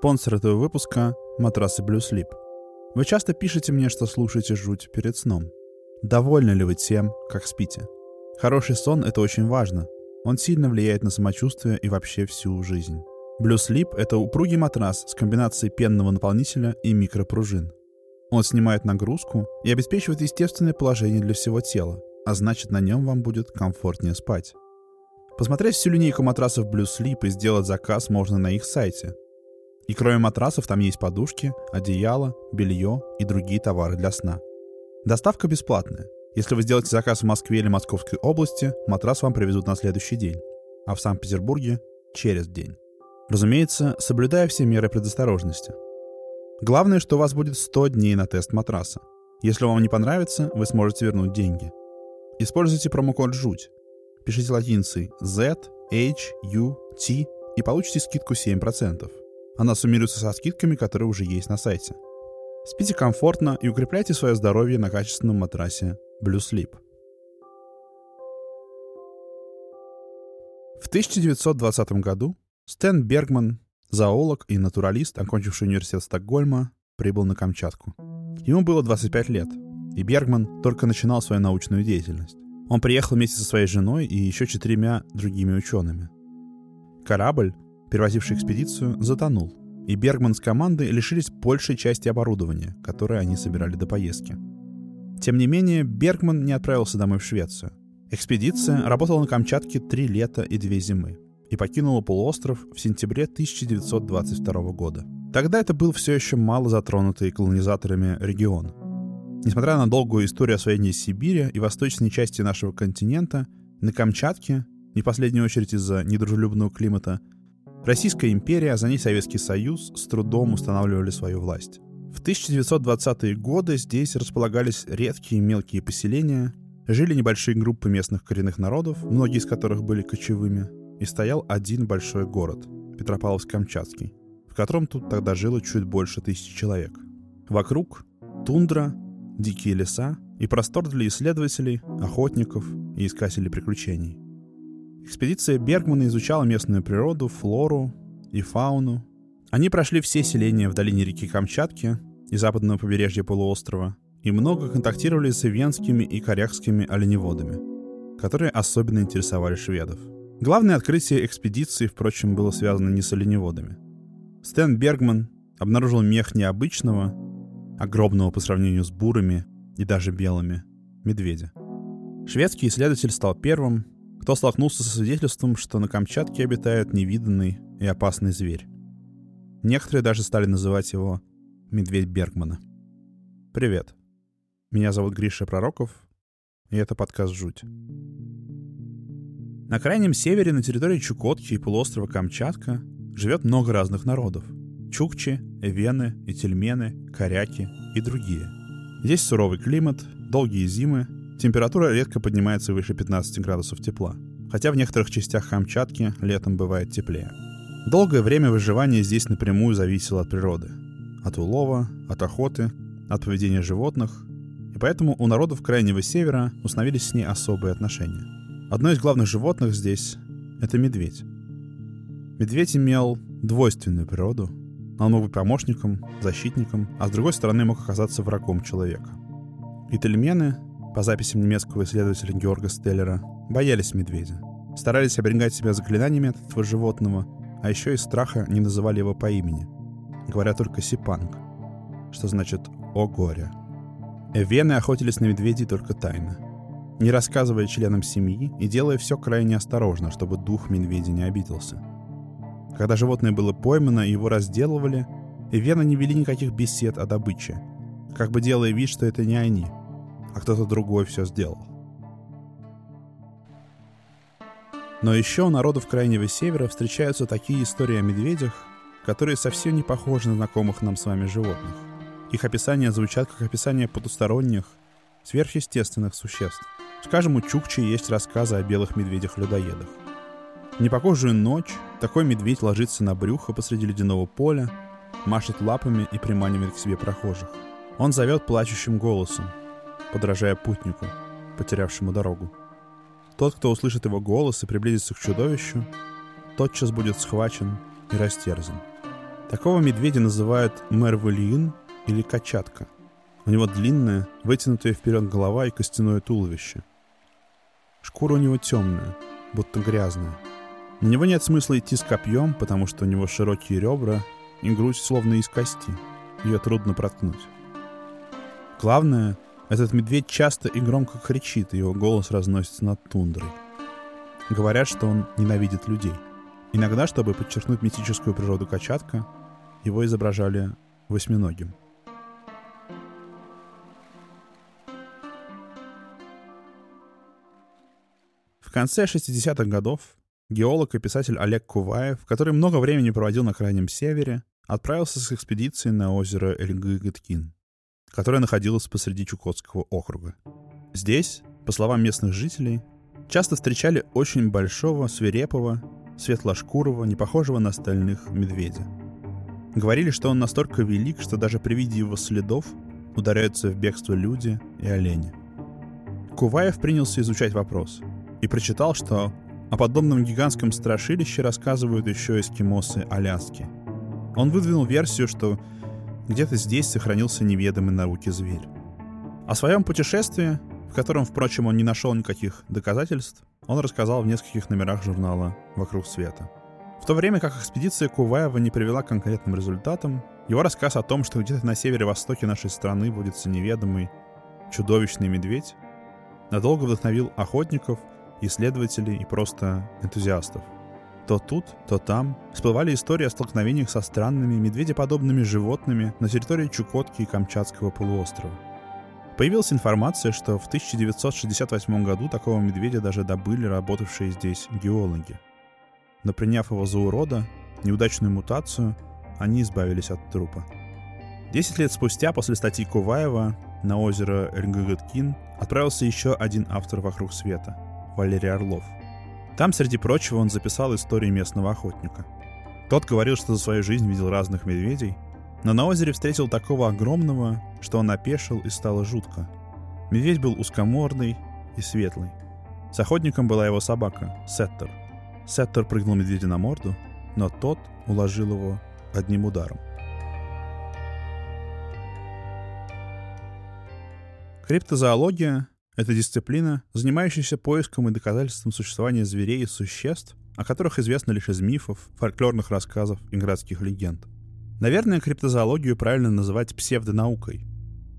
Спонсор этого выпуска – матрасы Blue Sleep. Вы часто пишете мне, что слушаете жуть перед сном. Довольны ли вы тем, как спите? Хороший сон – это очень важно. Он сильно влияет на самочувствие и вообще всю жизнь. Blue Sleep — это упругий матрас с комбинацией пенного наполнителя и микропружин. Он снимает нагрузку и обеспечивает естественное положение для всего тела, а значит на нем вам будет комфортнее спать. Посмотреть всю линейку матрасов Blue Sleep и сделать заказ можно на их сайте и кроме матрасов там есть подушки, одеяло, белье и другие товары для сна. Доставка бесплатная. Если вы сделаете заказ в Москве или Московской области, матрас вам привезут на следующий день, а в Санкт-Петербурге — через день. Разумеется, соблюдая все меры предосторожности. Главное, что у вас будет 100 дней на тест матраса. Если вам не понравится, вы сможете вернуть деньги. Используйте промокод «ЖУТь». Пишите латиницей Z, H, U, T и получите скидку 7%. Она суммируется со скидками, которые уже есть на сайте. Спите комфортно и укрепляйте свое здоровье на качественном матрасе Blue Sleep. В 1920 году Стэн Бергман, зоолог и натуралист, окончивший университет Стокгольма, прибыл на Камчатку. Ему было 25 лет, и Бергман только начинал свою научную деятельность. Он приехал вместе со своей женой и еще четырьмя другими учеными. Корабль перевозивший экспедицию, затонул, и Бергман с командой лишились большей части оборудования, которое они собирали до поездки. Тем не менее, Бергман не отправился домой в Швецию. Экспедиция работала на Камчатке три лета и две зимы и покинула полуостров в сентябре 1922 года. Тогда это был все еще мало затронутый колонизаторами регион. Несмотря на долгую историю освоения Сибири и восточной части нашего континента, на Камчатке, не в последнюю очередь из-за недружелюбного климата, Российская империя, а за ней Советский Союз с трудом устанавливали свою власть. В 1920-е годы здесь располагались редкие мелкие поселения, жили небольшие группы местных коренных народов, многие из которых были кочевыми, и стоял один большой город – Петропавловск-Камчатский, в котором тут тогда жило чуть больше тысячи человек. Вокруг – тундра, дикие леса и простор для исследователей, охотников и искателей приключений – Экспедиция Бергмана изучала местную природу, флору и фауну. Они прошли все селения в долине реки Камчатки и западного побережья полуострова и много контактировали с венскими и корякскими оленеводами, которые особенно интересовали шведов. Главное открытие экспедиции, впрочем, было связано не с оленеводами. Стэн Бергман обнаружил мех необычного, огромного по сравнению с бурыми и даже белыми, медведя. Шведский исследователь стал первым, кто столкнулся со свидетельством, что на Камчатке обитает невиданный и опасный зверь. Некоторые даже стали называть его «Медведь Бергмана». Привет. Меня зовут Гриша Пророков, и это подкаст «Жуть». На крайнем севере, на территории Чукотки и полуострова Камчатка, живет много разных народов. Чукчи, эвены, ительмены, коряки и другие. Здесь суровый климат, долгие зимы Температура редко поднимается выше 15 градусов тепла, хотя в некоторых частях Камчатки летом бывает теплее. Долгое время выживание здесь напрямую зависело от природы. От улова, от охоты, от поведения животных. И поэтому у народов Крайнего Севера установились с ней особые отношения. Одно из главных животных здесь — это медведь. Медведь имел двойственную природу. Он мог быть помощником, защитником, а с другой стороны мог оказаться врагом человека. Ительмены по записям немецкого исследователя Георга Стеллера, боялись медведя. Старались оберегать себя заклинаниями от этого животного, а еще из страха не называли его по имени, говоря только «сипанг», что значит «о горе». Эвены охотились на медведей только тайно, не рассказывая членам семьи и делая все крайне осторожно, чтобы дух медведя не обиделся. Когда животное было поймано и его разделывали, Эвены не вели никаких бесед о добыче, как бы делая вид, что это не они — а кто-то другой все сделал. Но еще у народов Крайнего Севера встречаются такие истории о медведях, которые совсем не похожи на знакомых нам с вами животных. Их описания звучат как описание потусторонних, сверхъестественных существ. Скажем, у Чукчи есть рассказы о белых медведях-людоедах. В непохожую ночь такой медведь ложится на брюхо посреди ледяного поля, машет лапами и приманивает к себе прохожих. Он зовет плачущим голосом, подражая путнику, потерявшему дорогу. Тот, кто услышит его голос и приблизится к чудовищу, тотчас будет схвачен и растерзан. Такого медведя называют мервелиин или качатка. У него длинная, вытянутая вперед голова и костяное туловище. Шкура у него темная, будто грязная. На него нет смысла идти с копьем, потому что у него широкие ребра и грудь словно из кости. Ее трудно проткнуть. Главное, этот медведь часто и громко кричит, его голос разносится над тундрой. Говорят, что он ненавидит людей. Иногда, чтобы подчеркнуть мистическую природу качатка, его изображали восьминогим. В конце 60-х годов геолог и писатель Олег Куваев, который много времени проводил на Крайнем Севере, отправился с экспедицией на озеро Эльгы-Гыткин, которое находилось посреди Чукотского округа. Здесь, по словам местных жителей, часто встречали очень большого, свирепого, светлошкурого, не похожего на остальных медведя. Говорили, что он настолько велик, что даже при виде его следов ударяются в бегство люди и олени. Куваев принялся изучать вопрос и прочитал, что о подобном гигантском страшилище рассказывают еще эскимосы Аляски. Он выдвинул версию, что где-то здесь сохранился неведомый науке зверь. О своем путешествии, в котором, впрочем, он не нашел никаких доказательств, он рассказал в нескольких номерах журнала «Вокруг света». В то время как экспедиция Куваева не привела к конкретным результатам, его рассказ о том, что где-то на севере-востоке нашей страны водится неведомый, чудовищный медведь, надолго вдохновил охотников, исследователей и просто энтузиастов. То тут, то там всплывали истории о столкновениях со странными медведеподобными животными на территории Чукотки и Камчатского полуострова. Появилась информация, что в 1968 году такого медведя даже добыли работавшие здесь геологи. Но приняв его за урода, неудачную мутацию, они избавились от трупа. Десять лет спустя, после статьи Куваева, на озеро Эрнгыгыткин отправился еще один автор «Вокруг света» — Валерий Орлов. Там, среди прочего, он записал историю местного охотника. Тот говорил, что за свою жизнь видел разных медведей — но на озере встретил такого огромного, что он опешил и стало жутко. Медведь был узкомордый и светлый. С охотником была его собака, Сеттер. Сеттер прыгнул медведя на морду, но тот уложил его одним ударом. Криптозоология — это дисциплина, занимающаяся поиском и доказательством существования зверей и существ, о которых известно лишь из мифов, фольклорных рассказов и городских легенд — Наверное, криптозоологию правильно называть псевдонаукой.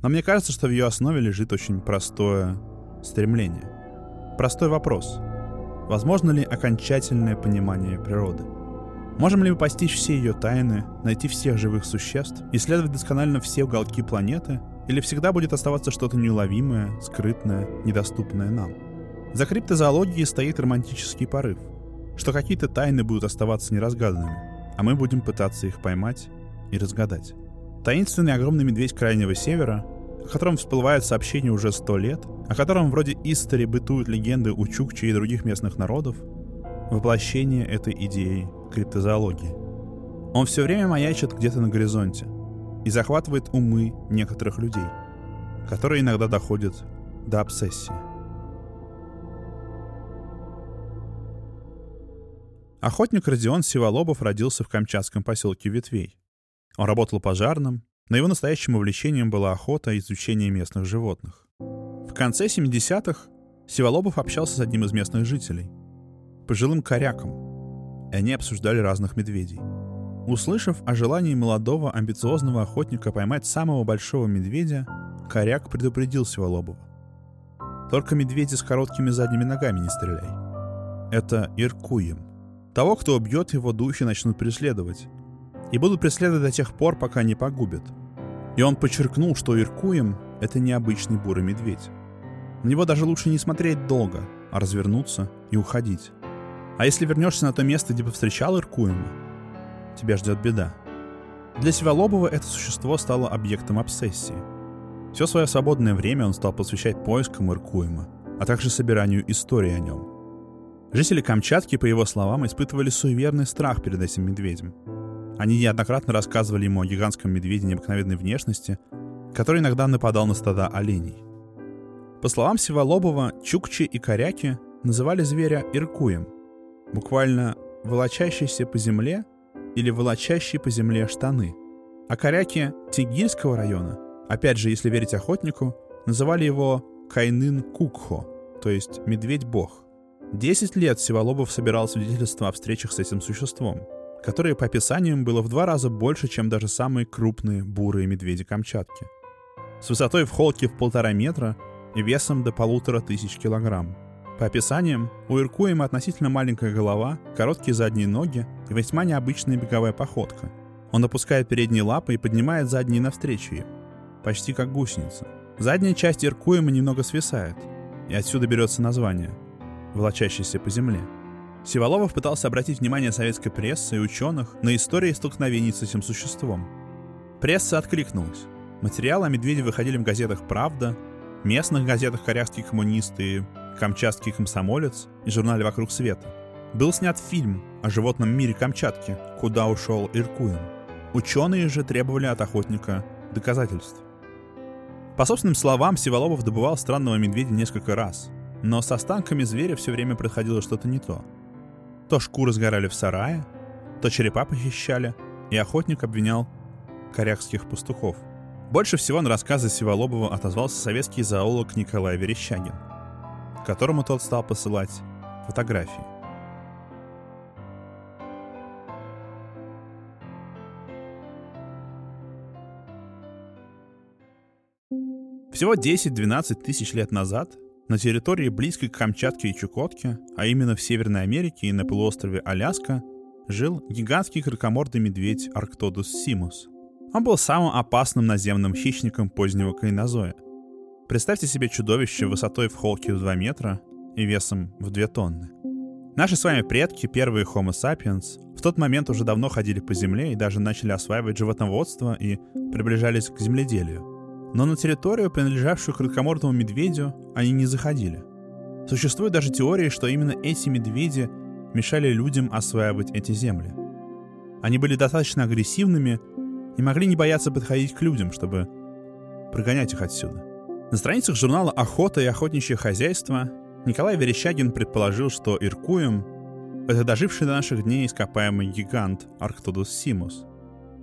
Но мне кажется, что в ее основе лежит очень простое стремление. Простой вопрос. Возможно ли окончательное понимание природы? Можем ли мы постичь все ее тайны, найти всех живых существ, исследовать досконально все уголки планеты, или всегда будет оставаться что-то неуловимое, скрытное, недоступное нам? За криптозоологией стоит романтический порыв, что какие-то тайны будут оставаться неразгаданными, а мы будем пытаться их поймать и разгадать. Таинственный огромный медведь Крайнего Севера, о котором всплывают сообщения уже сто лет, о котором вроде истори бытуют легенды у Чукчи и других местных народов, воплощение этой идеи криптозоологии. Он все время маячит где-то на горизонте и захватывает умы некоторых людей, которые иногда доходят до обсессии. Охотник Родион Сиволобов родился в камчатском поселке Ветвей. Он работал пожарным, но его настоящим увлечением была охота и изучение местных животных. В конце 70-х Сиволобов общался с одним из местных жителей, пожилым коряком, и они обсуждали разных медведей. Услышав о желании молодого амбициозного охотника поймать самого большого медведя, коряк предупредил Сиволобова. Только медведи с короткими задними ногами не стреляй. Это Иркуем. Того, кто убьет его, духи начнут преследовать, и будут преследовать до тех пор, пока не погубят. И он подчеркнул, что Иркуем — это необычный бурый медведь. На него даже лучше не смотреть долго, а развернуться и уходить. А если вернешься на то место, где повстречал Иркуема, тебя ждет беда. Для Севолобова это существо стало объектом обсессии. Все свое свободное время он стал посвящать поискам Иркуема, а также собиранию истории о нем. Жители Камчатки, по его словам, испытывали суеверный страх перед этим медведем. Они неоднократно рассказывали ему о гигантском медведе необыкновенной внешности, который иногда нападал на стада оленей. По словам Сиволобова, чукчи и коряки называли зверя иркуем, буквально волочащийся по земле или волочащие по земле штаны. А коряки Тигильского района, опять же, если верить охотнику, называли его Кайнын Кукхо, то есть медведь-бог. Десять лет Сиволобов собирал свидетельства о встречах с этим существом, которое по описаниям было в два раза больше, чем даже самые крупные бурые медведи Камчатки. С высотой в холке в полтора метра и весом до полутора тысяч килограмм. По описаниям, у Иркуема относительно маленькая голова, короткие задние ноги и весьма необычная беговая походка. Он опускает передние лапы и поднимает задние навстречу им, почти как гусеница. Задняя часть Иркуема немного свисает, и отсюда берется название – волочащийся по земле. Сиволовов пытался обратить внимание советской прессы и ученых на истории столкновений с этим существом. Пресса откликнулась. Материалы о медведе выходили в газетах «Правда», местных газетах «Корявский коммунист» и «Камчатский комсомолец» и журнале «Вокруг света». Был снят фильм о животном мире Камчатки «Куда ушел Иркуин». Ученые же требовали от охотника доказательств. По собственным словам, Сиволобов добывал странного медведя несколько раз, но с останками зверя все время происходило что-то не то. То шкуры сгорали в сарае, то черепа похищали, и охотник обвинял корякских пастухов – больше всего на рассказы Сиволобова отозвался советский зоолог Николай Верещагин, которому тот стал посылать фотографии. Всего 10-12 тысяч лет назад на территории близкой к Камчатке и Чукотке, а именно в Северной Америке и на полуострове Аляска, жил гигантский кракомордый медведь Арктодус симус – он был самым опасным наземным хищником позднего кайнозоя. Представьте себе чудовище высотой в холке в 2 метра и весом в 2 тонны. Наши с вами предки, первые Homo sapiens, в тот момент уже давно ходили по земле и даже начали осваивать животноводство и приближались к земледелию. Но на территорию, принадлежавшую крылкомордому медведю, они не заходили. Существует даже теория, что именно эти медведи мешали людям осваивать эти земли. Они были достаточно агрессивными и могли не бояться подходить к людям, чтобы прогонять их отсюда. На страницах журнала «Охота и охотничье хозяйство» Николай Верещагин предположил, что Иркуем — это доживший до наших дней ископаемый гигант Арктодус симус.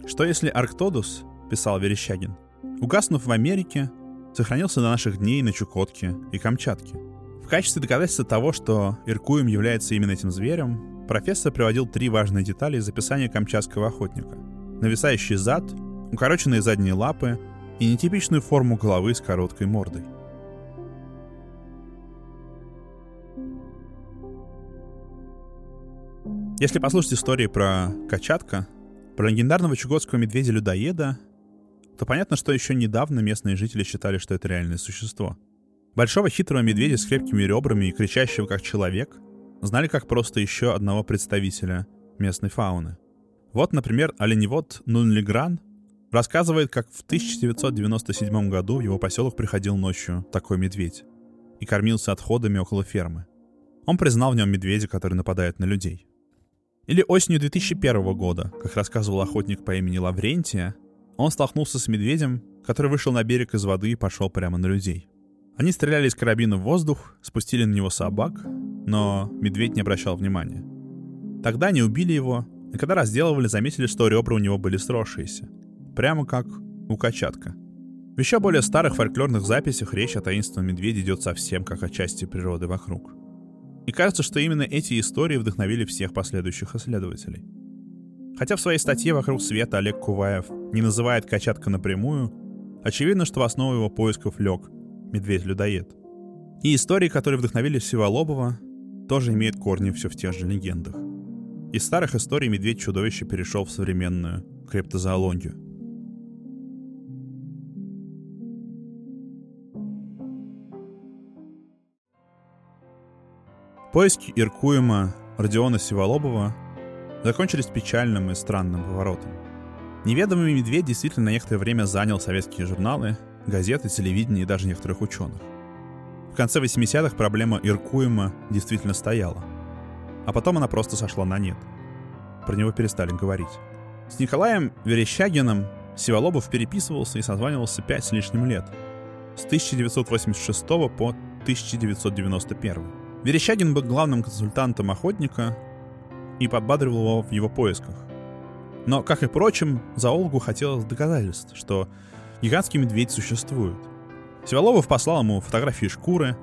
Что если Арктодус, писал Верещагин, угаснув в Америке, сохранился до наших дней на Чукотке и Камчатке? В качестве доказательства того, что Иркуем является именно этим зверем, профессор приводил три важные детали из описания камчатского охотника — нависающий зад, укороченные задние лапы и нетипичную форму головы с короткой мордой. Если послушать истории про Качатка, про легендарного чукотского медведя-людоеда, то понятно, что еще недавно местные жители считали, что это реальное существо. Большого хитрого медведя с крепкими ребрами и кричащего как человек знали как просто еще одного представителя местной фауны — вот, например, оленевод Нунлигран рассказывает, как в 1997 году в его поселок приходил ночью такой медведь и кормился отходами около фермы. Он признал в нем медведя, который нападает на людей. Или осенью 2001 года, как рассказывал охотник по имени Лаврентия, он столкнулся с медведем, который вышел на берег из воды и пошел прямо на людей. Они стреляли из карабина в воздух, спустили на него собак, но медведь не обращал внимания. Тогда они убили его и когда разделывали, заметили, что ребра у него были сросшиеся. Прямо как у качатка. В еще более старых фольклорных записях речь о таинственном медведе идет совсем как о части природы вокруг. И кажется, что именно эти истории вдохновили всех последующих исследователей. Хотя в своей статье «Вокруг света» Олег Куваев не называет качатка напрямую, очевидно, что в основу его поисков лег медведь-людоед. И истории, которые вдохновили Всеволобова, тоже имеют корни все в тех же легендах. Из старых историй медведь-чудовище перешел в современную криптозоологию. Поиски Иркуема Родиона Сиволобова закончились печальным и странным поворотом. Неведомый медведь действительно некоторое время занял советские журналы, газеты, телевидение и даже некоторых ученых. В конце 80-х проблема Иркуема действительно стояла – а потом она просто сошла на нет. Про него перестали говорить. С Николаем Верещагиным Сиволобов переписывался и созванивался пять с лишним лет. С 1986 по 1991. Верещагин был главным консультантом охотника и подбадривал его в его поисках. Но, как и прочим, зоологу хотелось доказательств, что гигантский медведь существует. Севолобов послал ему фотографии шкуры,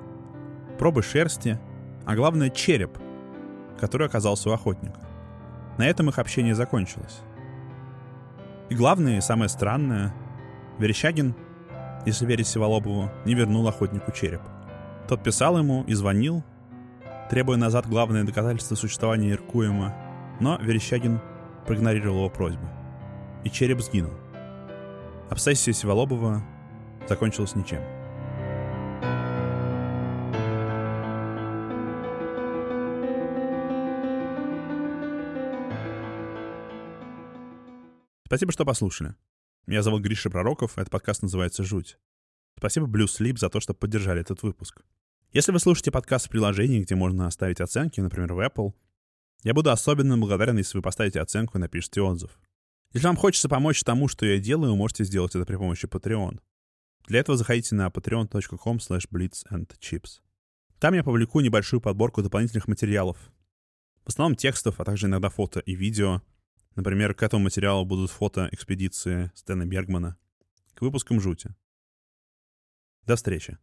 пробы шерсти, а главное череп, который оказался у охотника. На этом их общение закончилось. И главное, и самое странное, Верещагин, если верить Севолобову, не вернул охотнику череп. Тот писал ему и звонил, требуя назад главное доказательство существования Иркуема, но Верещагин проигнорировал его просьбу. И череп сгинул. Обсессия Севолобова закончилась ничем. Спасибо, что послушали. Меня зовут Гриша Пророков, этот подкаст называется «Жуть». Спасибо Blue Sleep за то, что поддержали этот выпуск. Если вы слушаете подкаст в приложении, где можно оставить оценки, например, в Apple, я буду особенно благодарен, если вы поставите оценку и напишите отзыв. Если вам хочется помочь тому, что я делаю, вы можете сделать это при помощи Patreon. Для этого заходите на patreon.com blitzandchips. Там я публикую небольшую подборку дополнительных материалов. В основном текстов, а также иногда фото и видео — Например, к этому материалу будут фото экспедиции Стэна Бергмана к выпускам «Жути». До встречи.